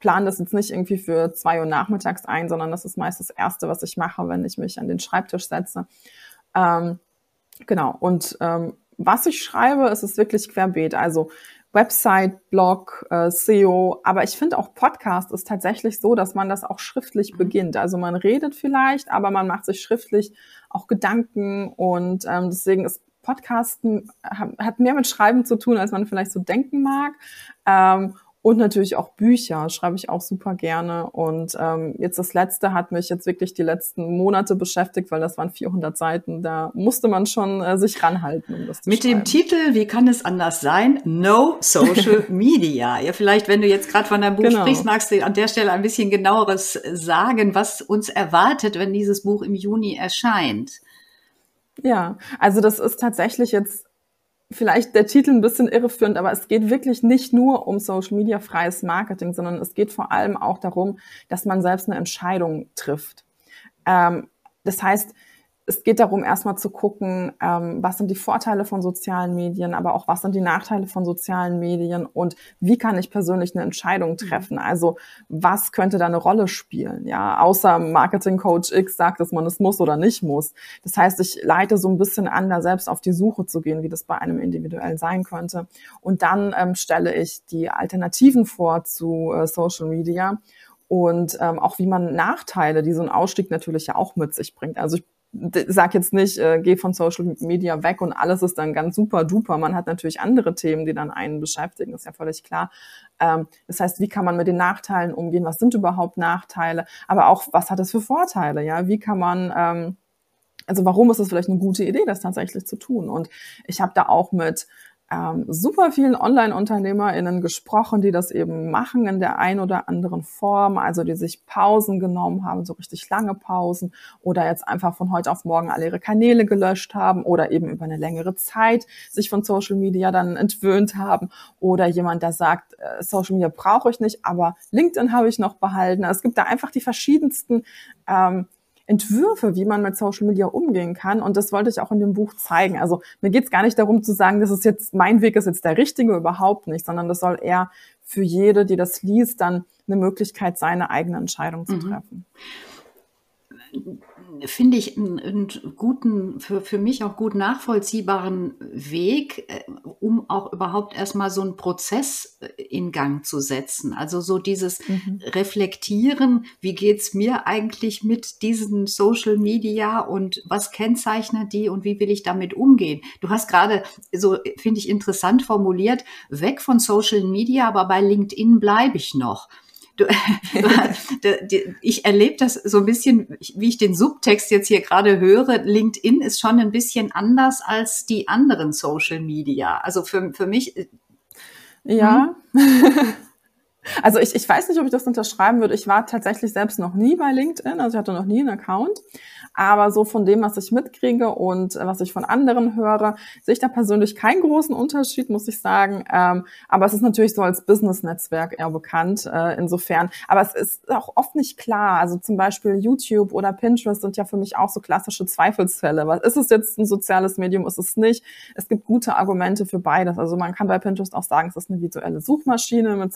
plane das jetzt nicht irgendwie für zwei Uhr nachmittags ein, sondern das ist meist das Erste, was ich mache, wenn ich mich an den Schreibtisch setze. Ähm, genau. Und ähm, was ich schreibe, ist es wirklich querbeet. Also Website, Blog, äh, SEO. Aber ich finde auch Podcast ist tatsächlich so, dass man das auch schriftlich mhm. beginnt. Also man redet vielleicht, aber man macht sich schriftlich auch Gedanken und ähm, deswegen ist Podcasten hat mehr mit Schreiben zu tun, als man vielleicht so denken mag. Ähm, und natürlich auch Bücher schreibe ich auch super gerne. Und ähm, jetzt das letzte hat mich jetzt wirklich die letzten Monate beschäftigt, weil das waren 400 Seiten. Da musste man schon äh, sich ranhalten, um das zu Mit schreiben. dem Titel, wie kann es anders sein? No Social [LAUGHS] Media. ja, vielleicht, wenn du jetzt gerade von deinem Buch genau. sprichst, magst du an der Stelle ein bisschen genaueres sagen, was uns erwartet, wenn dieses Buch im Juni erscheint. Ja, also das ist tatsächlich jetzt vielleicht der Titel ein bisschen irreführend, aber es geht wirklich nicht nur um Social Media freies Marketing, sondern es geht vor allem auch darum, dass man selbst eine Entscheidung trifft. Ähm, das heißt, es geht darum, erstmal zu gucken, ähm, was sind die Vorteile von sozialen Medien, aber auch was sind die Nachteile von sozialen Medien und wie kann ich persönlich eine Entscheidung mhm. treffen? Also was könnte da eine Rolle spielen? Ja, außer Marketing Coach X sagt, dass man es muss oder nicht muss. Das heißt, ich leite so ein bisschen an, da selbst auf die Suche zu gehen, wie das bei einem individuell sein könnte. Und dann ähm, stelle ich die Alternativen vor zu äh, Social Media und ähm, auch wie man Nachteile, die so ein Ausstieg natürlich ja auch mit sich bringt. Also ich sag jetzt nicht, äh, geh von Social Media weg und alles ist dann ganz super duper. Man hat natürlich andere Themen, die dann einen beschäftigen, ist ja völlig klar. Ähm, das heißt, wie kann man mit den Nachteilen umgehen? Was sind überhaupt Nachteile? Aber auch, was hat es für Vorteile? Ja, wie kann man, ähm, also warum ist es vielleicht eine gute Idee, das tatsächlich zu tun? Und ich habe da auch mit ähm, super vielen Online-UnternehmerInnen gesprochen, die das eben machen in der ein oder anderen Form, also die sich Pausen genommen haben, so richtig lange Pausen oder jetzt einfach von heute auf morgen alle ihre Kanäle gelöscht haben oder eben über eine längere Zeit sich von Social Media dann entwöhnt haben oder jemand, der sagt, äh, Social Media brauche ich nicht, aber LinkedIn habe ich noch behalten. Also es gibt da einfach die verschiedensten ähm, Entwürfe, wie man mit Social Media umgehen kann. Und das wollte ich auch in dem Buch zeigen. Also mir geht es gar nicht darum zu sagen, das ist jetzt, mein Weg ist jetzt der richtige, überhaupt nicht, sondern das soll eher für jede, die das liest, dann eine Möglichkeit sein, eine eigene Entscheidung zu mhm. Finde ich, einen, einen, guten, für, für mich auch gut nachvollziehbaren Weg, äh, um auch überhaupt erstmal so einen Prozess äh, in Gang zu setzen. Also so dieses mhm. Reflektieren, wie geht's mir eigentlich mit diesen Social Media und was kennzeichnet die und wie will ich damit umgehen? Du hast gerade so, finde ich, interessant formuliert, weg von Social Media, aber bei LinkedIn bleibe ich noch. Du, [LAUGHS] du, ich erlebe das so ein bisschen, wie ich den Subtext jetzt hier gerade höre. LinkedIn ist schon ein bisschen anders als die anderen Social Media. Also für, für mich. Äh, ja. Hm? [LAUGHS] Also ich, ich weiß nicht, ob ich das unterschreiben würde. Ich war tatsächlich selbst noch nie bei LinkedIn, also ich hatte noch nie einen Account. Aber so von dem, was ich mitkriege und äh, was ich von anderen höre, sehe ich da persönlich keinen großen Unterschied, muss ich sagen. Ähm, aber es ist natürlich so als Business-Netzwerk eher bekannt, äh, insofern. Aber es ist auch oft nicht klar. Also zum Beispiel YouTube oder Pinterest sind ja für mich auch so klassische Zweifelsfälle. Was ist es jetzt ein soziales Medium? Ist es nicht? Es gibt gute Argumente für beides. Also man kann bei Pinterest auch sagen, es ist eine visuelle Suchmaschine mit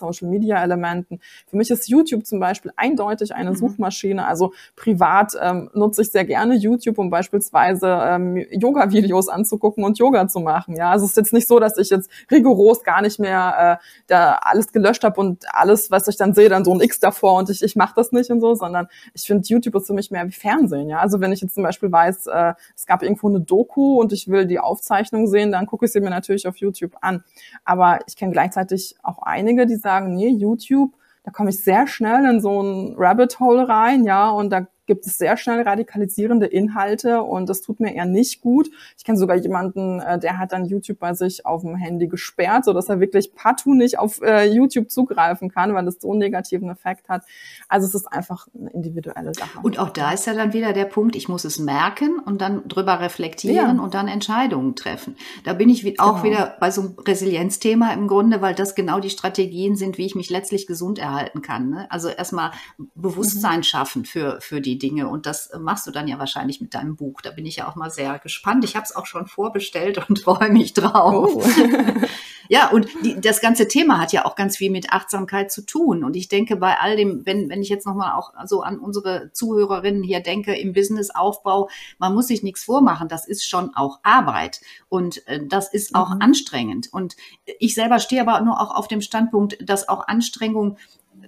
Social-Media-Elementen. Für mich ist YouTube zum Beispiel eindeutig eine mhm. Suchmaschine. Also privat ähm, nutze ich sehr gerne YouTube, um beispielsweise ähm, Yoga-Videos anzugucken und Yoga zu machen. Ja, also es ist jetzt nicht so, dass ich jetzt rigoros gar nicht mehr äh, da alles gelöscht habe und alles, was ich dann sehe, dann so ein X davor und ich, ich mache das nicht und so, sondern ich finde YouTube ist für mich mehr wie Fernsehen. Ja, also wenn ich jetzt zum Beispiel weiß, äh, es gab irgendwo eine Doku und ich will die Aufzeichnung sehen, dann gucke ich sie mir natürlich auf YouTube an. Aber ich kenne gleichzeitig auch einige, die sagen, nee, YouTube. Da komme ich sehr schnell in so ein Rabbit Hole rein, ja, und da gibt es sehr schnell radikalisierende Inhalte und das tut mir eher nicht gut. Ich kenne sogar jemanden, äh, der hat dann YouTube bei sich auf dem Handy gesperrt, so dass er wirklich partout nicht auf äh, YouTube zugreifen kann, weil es so einen negativen Effekt hat. Also es ist einfach eine individuelle Sache. Und auch da ist ja dann wieder der Punkt, ich muss es merken und dann drüber reflektieren ja. und dann Entscheidungen treffen. Da bin ich auch genau. wieder bei so einem Resilienzthema im Grunde, weil das genau die Strategien sind, wie ich mich letztlich gesund erhalten kann. Ne? Also erstmal Bewusstsein mhm. schaffen für, für die die Dinge. Und das machst du dann ja wahrscheinlich mit deinem Buch. Da bin ich ja auch mal sehr gespannt. Ich habe es auch schon vorbestellt und [LAUGHS] freue mich drauf. Oh. [LAUGHS] Ja, und die, das ganze Thema hat ja auch ganz viel mit Achtsamkeit zu tun. Und ich denke, bei all dem, wenn, wenn ich jetzt nochmal auch so an unsere Zuhörerinnen hier denke, im Businessaufbau, man muss sich nichts vormachen. Das ist schon auch Arbeit. Und äh, das ist auch mhm. anstrengend. Und ich selber stehe aber nur auch auf dem Standpunkt, dass auch Anstrengung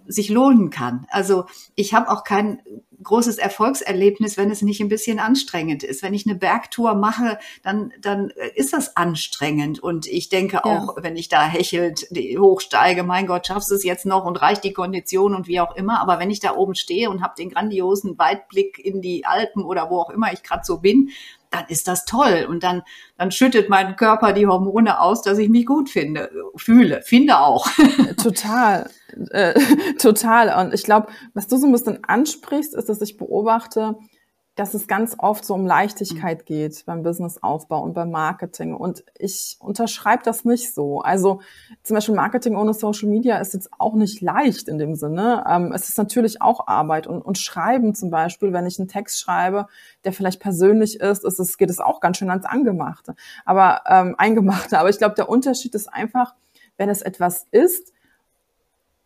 sich lohnen kann. Also ich habe auch kein großes Erfolgserlebnis, wenn es nicht ein bisschen anstrengend ist. Wenn ich eine Bergtour mache, dann, dann ist das anstrengend. Und ich denke auch, ja. wenn ich da hechelt hochsteige, mein Gott, schaffst du es jetzt noch und reicht die Kondition und wie auch immer. Aber wenn ich da oben stehe und habe den grandiosen Weitblick in die Alpen oder wo auch immer ich gerade so bin, dann ist das toll. Und dann, dann schüttet mein Körper die Hormone aus, dass ich mich gut finde, fühle, finde auch. [LAUGHS] Total, äh, [LAUGHS] total. Und ich glaube, was du so ein bisschen ansprichst, ist, dass ich beobachte, dass es ganz oft so um Leichtigkeit mhm. geht beim Businessaufbau und beim Marketing. Und ich unterschreibe das nicht so. Also zum Beispiel Marketing ohne Social Media ist jetzt auch nicht leicht in dem Sinne. Ähm, es ist natürlich auch Arbeit. Und, und Schreiben zum Beispiel, wenn ich einen Text schreibe, der vielleicht persönlich ist, ist es, geht es auch ganz schön ans Angemachte. Aber ähm, Eingemachte. Aber ich glaube, der Unterschied ist einfach, wenn es etwas ist,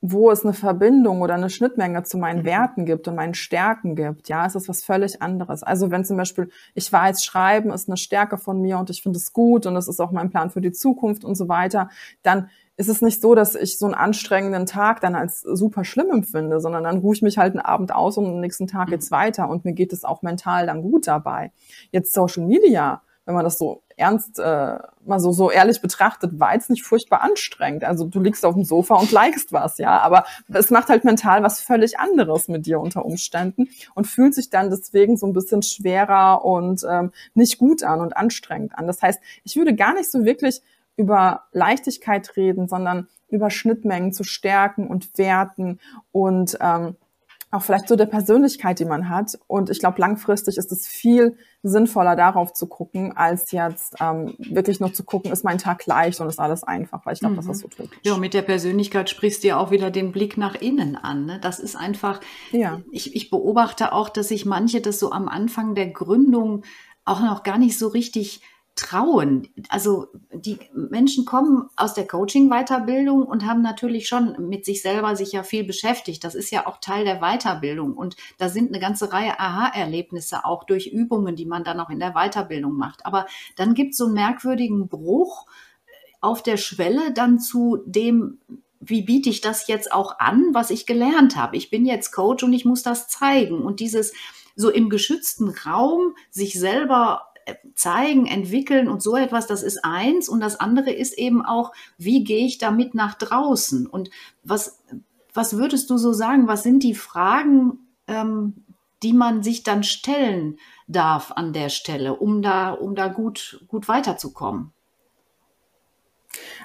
wo es eine Verbindung oder eine Schnittmenge zu meinen mhm. Werten gibt und meinen Stärken gibt, ja, ist das was völlig anderes. Also wenn zum Beispiel ich weiß, Schreiben ist eine Stärke von mir und ich finde es gut und es ist auch mein Plan für die Zukunft und so weiter, dann ist es nicht so, dass ich so einen anstrengenden Tag dann als super schlimm empfinde, sondern dann ruhe ich mich halt einen Abend aus und am nächsten Tag geht's mhm. weiter und mir geht es auch mental dann gut dabei. Jetzt Social Media, wenn man das so ernst äh, mal so so ehrlich betrachtet, war jetzt nicht furchtbar anstrengend. Also du liegst auf dem Sofa und likest was, ja, aber es macht halt mental was völlig anderes mit dir unter Umständen und fühlt sich dann deswegen so ein bisschen schwerer und ähm, nicht gut an und anstrengend an. Das heißt, ich würde gar nicht so wirklich über Leichtigkeit reden, sondern über Schnittmengen zu stärken und werten und ähm, auch vielleicht so der Persönlichkeit, die man hat. Und ich glaube, langfristig ist es viel sinnvoller, darauf zu gucken, als jetzt ähm, wirklich nur zu gucken, ist mein Tag leicht und ist alles einfach, weil ich glaube, mhm. das ist so typisch. Ja, mit der Persönlichkeit sprichst du ja auch wieder den Blick nach innen an. Ne? Das ist einfach, ja. ich, ich beobachte auch, dass sich manche das so am Anfang der Gründung auch noch gar nicht so richtig trauen. Also die Menschen kommen aus der Coaching-Weiterbildung und haben natürlich schon mit sich selber sich ja viel beschäftigt. Das ist ja auch Teil der Weiterbildung. Und da sind eine ganze Reihe Aha-Erlebnisse auch durch Übungen, die man dann auch in der Weiterbildung macht. Aber dann gibt es so einen merkwürdigen Bruch auf der Schwelle dann zu dem, wie biete ich das jetzt auch an, was ich gelernt habe. Ich bin jetzt Coach und ich muss das zeigen. Und dieses so im geschützten Raum sich selber zeigen, entwickeln und so etwas, das ist eins. Und das andere ist eben auch, wie gehe ich damit nach draußen? Und was, was würdest du so sagen? Was sind die Fragen, ähm, die man sich dann stellen darf an der Stelle, um da, um da gut, gut weiterzukommen?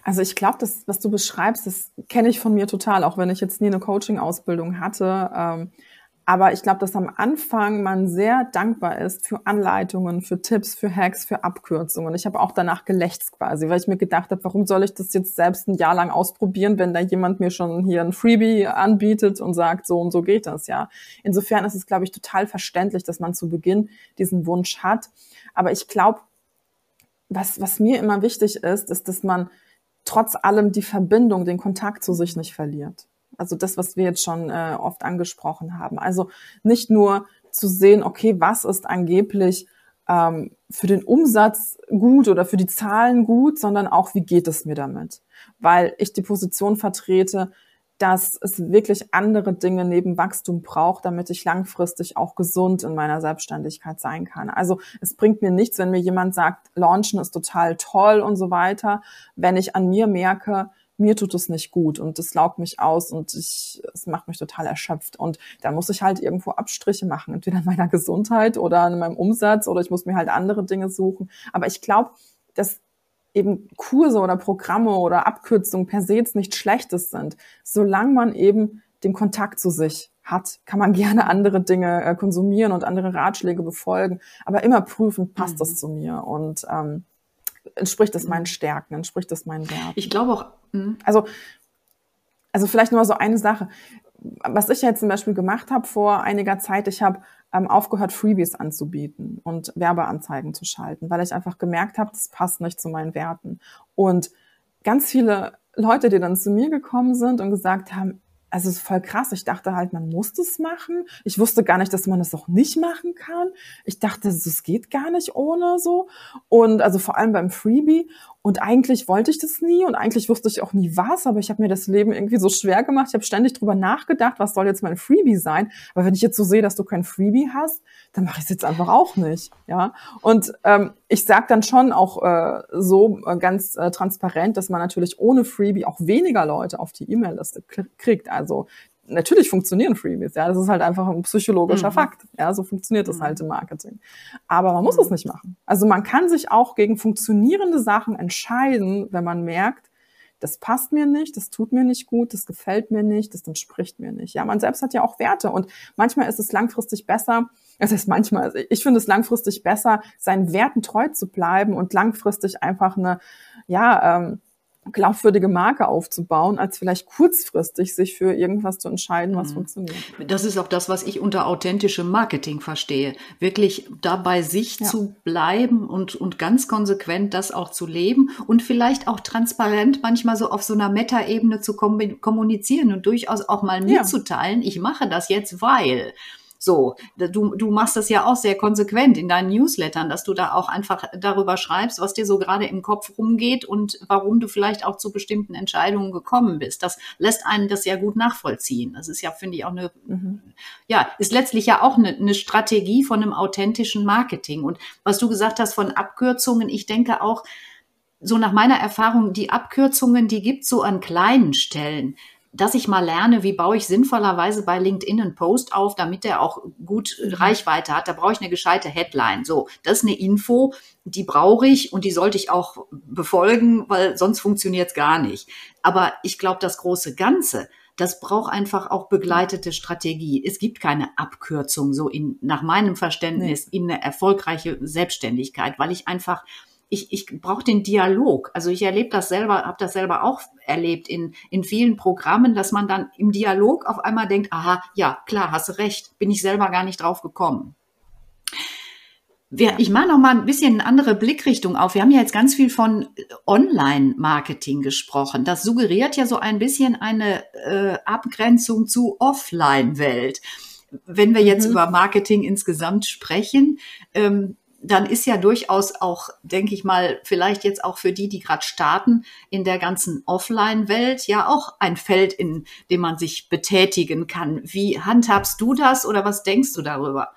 Also ich glaube, das, was du beschreibst, das kenne ich von mir total, auch wenn ich jetzt nie eine Coaching-Ausbildung hatte. Ähm, aber ich glaube, dass am Anfang man sehr dankbar ist für Anleitungen, für Tipps, für Hacks, für Abkürzungen. Ich habe auch danach gelächzt quasi, weil ich mir gedacht habe, warum soll ich das jetzt selbst ein Jahr lang ausprobieren, wenn da jemand mir schon hier ein Freebie anbietet und sagt, so und so geht das, ja. Insofern ist es, glaube ich, total verständlich, dass man zu Beginn diesen Wunsch hat. Aber ich glaube, was, was mir immer wichtig ist, ist, dass man trotz allem die Verbindung, den Kontakt zu sich nicht verliert. Also das, was wir jetzt schon äh, oft angesprochen haben. Also nicht nur zu sehen, okay, was ist angeblich ähm, für den Umsatz gut oder für die Zahlen gut, sondern auch, wie geht es mir damit? Weil ich die Position vertrete, dass es wirklich andere Dinge neben Wachstum braucht, damit ich langfristig auch gesund in meiner Selbstständigkeit sein kann. Also es bringt mir nichts, wenn mir jemand sagt, Launchen ist total toll und so weiter, wenn ich an mir merke, mir tut es nicht gut und das laugt mich aus und ich, es macht mich total erschöpft. Und da muss ich halt irgendwo Abstriche machen, entweder in meiner Gesundheit oder in meinem Umsatz oder ich muss mir halt andere Dinge suchen. Aber ich glaube, dass eben Kurse oder Programme oder Abkürzungen per se jetzt nichts Schlechtes sind, solange man eben den Kontakt zu sich hat, kann man [LAUGHS] gerne andere Dinge äh, konsumieren und andere Ratschläge befolgen, aber immer prüfen, passt mhm. das zu mir und ähm, entspricht das meinen Stärken, entspricht das meinen Werten. Ich glaube auch. Mh. Also, also vielleicht nur so eine Sache. Was ich jetzt zum Beispiel gemacht habe vor einiger Zeit, ich habe ähm, aufgehört, Freebies anzubieten und Werbeanzeigen zu schalten, weil ich einfach gemerkt habe, das passt nicht zu meinen Werten. Und ganz viele Leute, die dann zu mir gekommen sind und gesagt haben, also es ist voll krass. Ich dachte halt, man muss das machen. Ich wusste gar nicht, dass man das auch nicht machen kann. Ich dachte, es geht gar nicht ohne so. Und also vor allem beim Freebie. Und eigentlich wollte ich das nie und eigentlich wusste ich auch nie was, aber ich habe mir das Leben irgendwie so schwer gemacht. Ich habe ständig drüber nachgedacht, was soll jetzt mein Freebie sein. Aber wenn ich jetzt so sehe, dass du kein Freebie hast, dann mache ich es jetzt einfach auch nicht. Ja. Und ähm, ich sage dann schon auch äh, so äh, ganz äh, transparent, dass man natürlich ohne Freebie auch weniger Leute auf die E-Mail-Liste kriegt. Also natürlich funktionieren Freebies, ja, das ist halt einfach ein psychologischer mhm. Fakt, ja, so funktioniert das mhm. halt im Marketing. Aber man muss mhm. es nicht machen. Also man kann sich auch gegen funktionierende Sachen entscheiden, wenn man merkt, das passt mir nicht, das tut mir nicht gut, das gefällt mir nicht, das entspricht mir nicht. Ja, man selbst hat ja auch Werte und manchmal ist es langfristig besser, das heißt manchmal, also ich finde es langfristig besser, seinen Werten treu zu bleiben und langfristig einfach eine, ja, ähm, glaubwürdige Marke aufzubauen, als vielleicht kurzfristig sich für irgendwas zu entscheiden, was mhm. funktioniert. Das ist auch das, was ich unter authentischem Marketing verstehe. Wirklich dabei sich ja. zu bleiben und, und ganz konsequent das auch zu leben und vielleicht auch transparent manchmal so auf so einer Meta-Ebene zu kommunizieren und durchaus auch mal mitzuteilen, ja. ich mache das jetzt, weil. So, du, du machst das ja auch sehr konsequent in deinen Newslettern, dass du da auch einfach darüber schreibst, was dir so gerade im Kopf rumgeht und warum du vielleicht auch zu bestimmten Entscheidungen gekommen bist. Das lässt einen das ja gut nachvollziehen. Das ist ja, finde ich, auch eine, mhm. ja, ist letztlich ja auch eine, eine Strategie von einem authentischen Marketing. Und was du gesagt hast von Abkürzungen, ich denke auch, so nach meiner Erfahrung, die Abkürzungen, die gibt so an kleinen Stellen dass ich mal lerne, wie baue ich sinnvollerweise bei LinkedIn einen Post auf, damit der auch gut mhm. Reichweite hat. Da brauche ich eine gescheite Headline. So, das ist eine Info, die brauche ich und die sollte ich auch befolgen, weil sonst funktioniert es gar nicht. Aber ich glaube, das große Ganze, das braucht einfach auch begleitete Strategie. Es gibt keine Abkürzung so in, nach meinem Verständnis nee. in eine erfolgreiche Selbstständigkeit, weil ich einfach ich, ich brauche den Dialog. Also ich erlebe das selber, habe das selber auch erlebt in, in vielen Programmen, dass man dann im Dialog auf einmal denkt, aha, ja, klar, hast du recht, bin ich selber gar nicht drauf gekommen. Wir, ich mache noch mal ein bisschen eine andere Blickrichtung auf. Wir haben ja jetzt ganz viel von Online-Marketing gesprochen. Das suggeriert ja so ein bisschen eine äh, Abgrenzung zu Offline-Welt. Wenn wir jetzt mhm. über Marketing insgesamt sprechen, ähm, dann ist ja durchaus auch, denke ich mal, vielleicht jetzt auch für die, die gerade starten, in der ganzen Offline-Welt ja auch ein Feld, in dem man sich betätigen kann. Wie handhabst du das oder was denkst du darüber?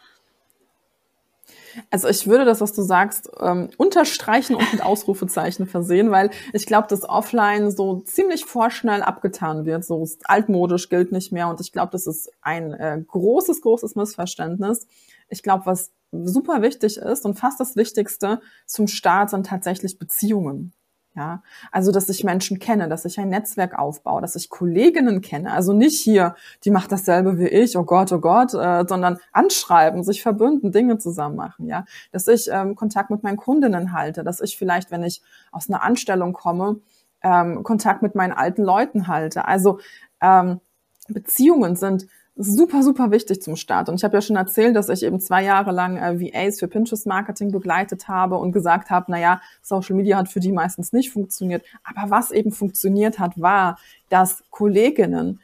Also ich würde das, was du sagst, ähm, unterstreichen und mit Ausrufezeichen versehen, weil ich glaube, dass Offline so ziemlich vorschnell abgetan wird. So altmodisch gilt nicht mehr und ich glaube, das ist ein äh, großes, großes Missverständnis. Ich glaube, was super wichtig ist und fast das Wichtigste zum Start sind tatsächlich Beziehungen. Ja, also dass ich Menschen kenne, dass ich ein Netzwerk aufbaue, dass ich Kolleginnen kenne. Also nicht hier, die macht dasselbe wie ich, oh Gott, oh Gott, äh, sondern anschreiben, sich verbünden, Dinge zusammen machen. Ja, dass ich ähm, Kontakt mit meinen Kundinnen halte, dass ich vielleicht, wenn ich aus einer Anstellung komme, ähm, Kontakt mit meinen alten Leuten halte. Also ähm, Beziehungen sind super, super wichtig zum Start. Und ich habe ja schon erzählt, dass ich eben zwei Jahre lang äh, VAs für Pinterest Marketing begleitet habe und gesagt habe, na ja, Social Media hat für die meistens nicht funktioniert. Aber was eben funktioniert hat, war, dass Kolleginnen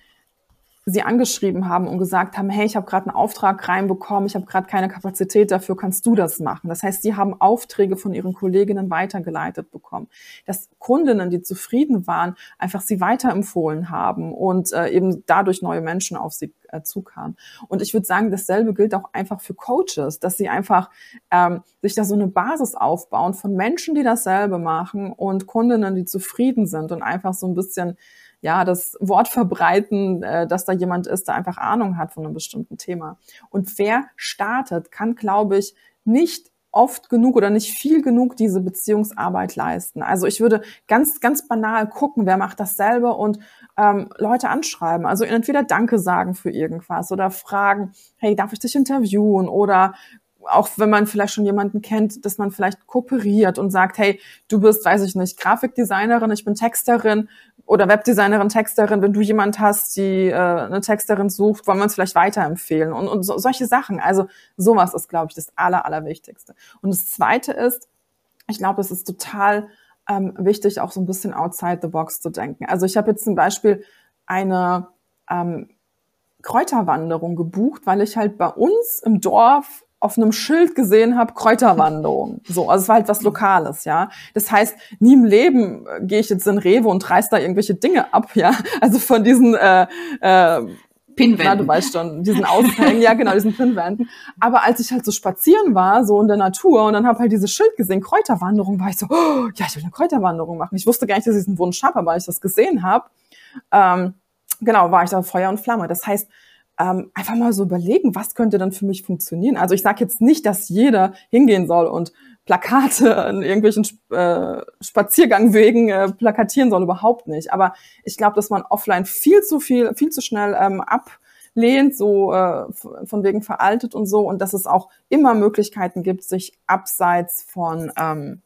sie angeschrieben haben und gesagt haben, hey, ich habe gerade einen Auftrag reinbekommen, ich habe gerade keine Kapazität dafür, kannst du das machen? Das heißt, sie haben Aufträge von ihren Kolleginnen weitergeleitet bekommen. Dass Kundinnen, die zufrieden waren, einfach sie weiterempfohlen haben und äh, eben dadurch neue Menschen auf sie äh, zukamen. Und ich würde sagen, dasselbe gilt auch einfach für Coaches, dass sie einfach ähm, sich da so eine Basis aufbauen von Menschen, die dasselbe machen und Kundinnen, die zufrieden sind und einfach so ein bisschen ja, das Wort verbreiten, äh, dass da jemand ist, der einfach Ahnung hat von einem bestimmten Thema. Und wer startet, kann, glaube ich, nicht oft genug oder nicht viel genug diese Beziehungsarbeit leisten. Also ich würde ganz, ganz banal gucken, wer macht dasselbe und ähm, Leute anschreiben. Also entweder Danke sagen für irgendwas oder fragen, hey, darf ich dich interviewen oder auch wenn man vielleicht schon jemanden kennt, dass man vielleicht kooperiert und sagt, hey, du bist, weiß ich nicht, Grafikdesignerin, ich bin Texterin oder Webdesignerin, Texterin, wenn du jemand hast, die äh, eine Texterin sucht, wollen wir uns vielleicht weiterempfehlen und, und so, solche Sachen. Also sowas ist, glaube ich, das Aller, Allerwichtigste. Und das Zweite ist, ich glaube, es ist total ähm, wichtig, auch so ein bisschen outside the box zu denken. Also ich habe jetzt zum Beispiel eine ähm, Kräuterwanderung gebucht, weil ich halt bei uns im Dorf auf einem Schild gesehen habe, Kräuterwanderung. So, also es war halt was Lokales, ja. Das heißt, nie im Leben äh, gehe ich jetzt in Rewe und reiß da irgendwelche Dinge ab, ja. Also von diesen äh, äh, Pinwänden. Na, du weißt schon, diesen Aushängen, ja genau, diesen Pinwänden. Aber als ich halt so spazieren war, so in der Natur und dann habe halt dieses Schild gesehen, Kräuterwanderung, war ich so, oh, ja, ich will eine Kräuterwanderung machen. Ich wusste gar nicht, dass ich diesen Wunsch habe, aber als ich das gesehen habe, ähm, genau, war ich da Feuer und Flamme. Das heißt, ähm, einfach mal so überlegen, was könnte dann für mich funktionieren. Also ich sage jetzt nicht, dass jeder hingehen soll und Plakate in irgendwelchen äh, Spaziergangwegen äh, plakatieren soll, überhaupt nicht. Aber ich glaube, dass man offline viel zu viel, viel zu schnell ähm, ablehnt, so äh, von wegen veraltet und so, und dass es auch immer Möglichkeiten gibt, sich abseits von ähm,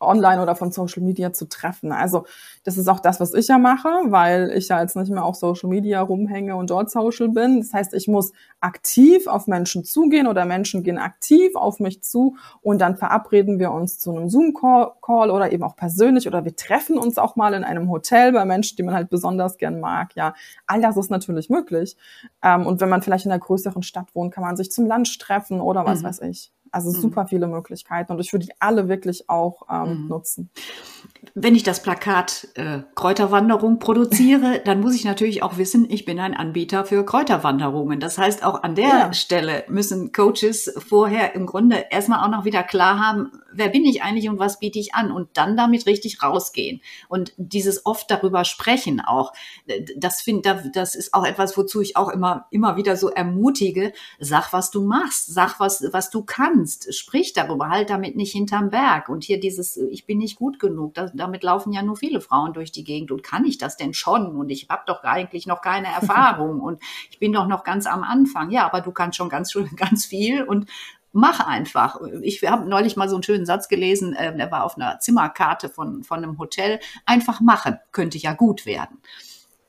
online oder von Social Media zu treffen. Also das ist auch das, was ich ja mache, weil ich ja jetzt nicht mehr auf Social Media rumhänge und dort social bin. Das heißt, ich muss aktiv auf Menschen zugehen oder Menschen gehen aktiv auf mich zu und dann verabreden wir uns zu einem Zoom-Call oder eben auch persönlich oder wir treffen uns auch mal in einem Hotel bei Menschen, die man halt besonders gern mag. Ja, all das ist natürlich möglich. Ähm, und wenn man vielleicht in einer größeren Stadt wohnt, kann man sich zum Lunch treffen oder was mhm. weiß ich. Also mhm. super viele Möglichkeiten und ich würde die alle wirklich auch ähm, mhm. nutzen. Wenn ich das Plakat äh, Kräuterwanderung produziere, [LAUGHS] dann muss ich natürlich auch wissen, ich bin ein Anbieter für Kräuterwanderungen. Das heißt, auch an der ja. Stelle müssen Coaches vorher im Grunde erstmal auch noch wieder klar haben, wer bin ich eigentlich und was biete ich an und dann damit richtig rausgehen. Und dieses oft darüber sprechen auch, das finde, das ist auch etwas, wozu ich auch immer, immer wieder so ermutige. Sag, was du machst, sag, was, was du kannst, sprich darüber, halt damit nicht hinterm Berg. Und hier dieses, ich bin nicht gut genug, das, damit laufen ja nur viele Frauen durch die Gegend und kann ich das denn schon? Und ich habe doch eigentlich noch keine [LAUGHS] Erfahrung und ich bin doch noch ganz am Anfang. Ja, aber du kannst schon ganz, [LAUGHS] ganz viel und mach einfach. Ich habe neulich mal so einen schönen Satz gelesen, äh, der war auf einer Zimmerkarte von, von einem Hotel. Einfach machen, könnte ja gut werden.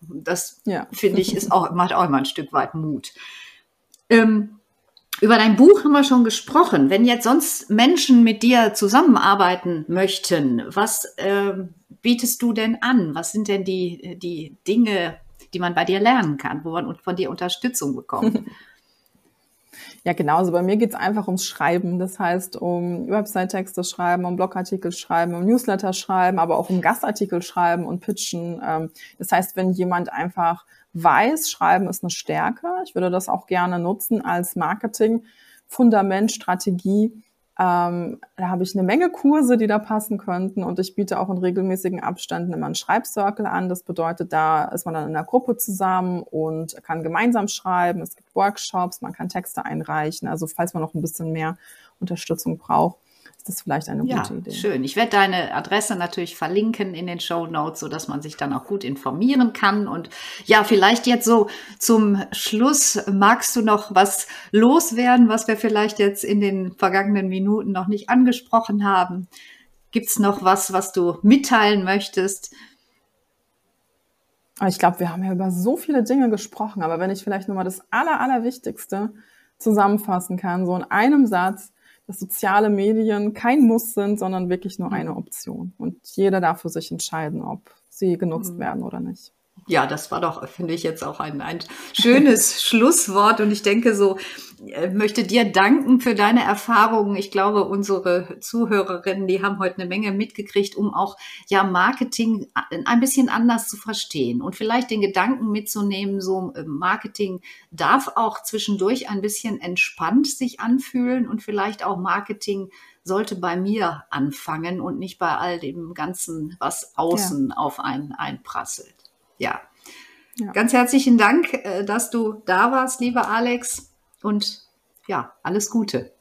Das ja. finde ich ist auch, macht auch immer ein Stück weit Mut. Ähm, über dein Buch haben wir schon gesprochen. Wenn jetzt sonst Menschen mit dir zusammenarbeiten möchten, was äh, bietest du denn an? Was sind denn die, die Dinge, die man bei dir lernen kann, wo man von dir Unterstützung bekommt? [LAUGHS] Ja, genau. Also bei mir geht's einfach ums Schreiben. Das heißt, um Website-Texte schreiben, um Blogartikel schreiben, um Newsletter schreiben, aber auch um Gastartikel schreiben und pitchen. Ähm, das heißt, wenn jemand einfach weiß, Schreiben ist eine Stärke, ich würde das auch gerne nutzen als Marketing-Fundament, Strategie, ähm, da habe ich eine Menge Kurse, die da passen könnten und ich biete auch in regelmäßigen Abständen immer einen Schreibcircle an. Das bedeutet, da ist man dann in einer Gruppe zusammen und kann gemeinsam schreiben. Es gibt Workshops, man kann Texte einreichen. Also falls man noch ein bisschen mehr Unterstützung braucht, das vielleicht eine ja, gute Idee. Schön. Ich werde deine Adresse natürlich verlinken in den Show Notes, so dass man sich dann auch gut informieren kann. Und ja, vielleicht jetzt so zum Schluss magst du noch was loswerden, was wir vielleicht jetzt in den vergangenen Minuten noch nicht angesprochen haben? Gibt es noch was, was du mitteilen möchtest? Ich glaube, wir haben ja über so viele Dinge gesprochen, aber wenn ich vielleicht nochmal das Aller, Allerwichtigste zusammenfassen kann, so in einem Satz, dass soziale Medien kein Muss sind, sondern wirklich nur eine Option. Und jeder darf für sich entscheiden, ob sie genutzt mhm. werden oder nicht. Ja, das war doch, finde ich, jetzt auch ein, ein schönes [LAUGHS] Schlusswort. Und ich denke so, äh, möchte dir danken für deine Erfahrungen. Ich glaube, unsere Zuhörerinnen, die haben heute eine Menge mitgekriegt, um auch ja Marketing ein bisschen anders zu verstehen und vielleicht den Gedanken mitzunehmen, so äh, Marketing darf auch zwischendurch ein bisschen entspannt sich anfühlen und vielleicht auch Marketing sollte bei mir anfangen und nicht bei all dem Ganzen, was außen ja. auf einen einprasselt ja. ja. Ganz herzlichen Dank, äh, dass du da warst, lieber Alex. Und ja, alles Gute.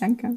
Danke.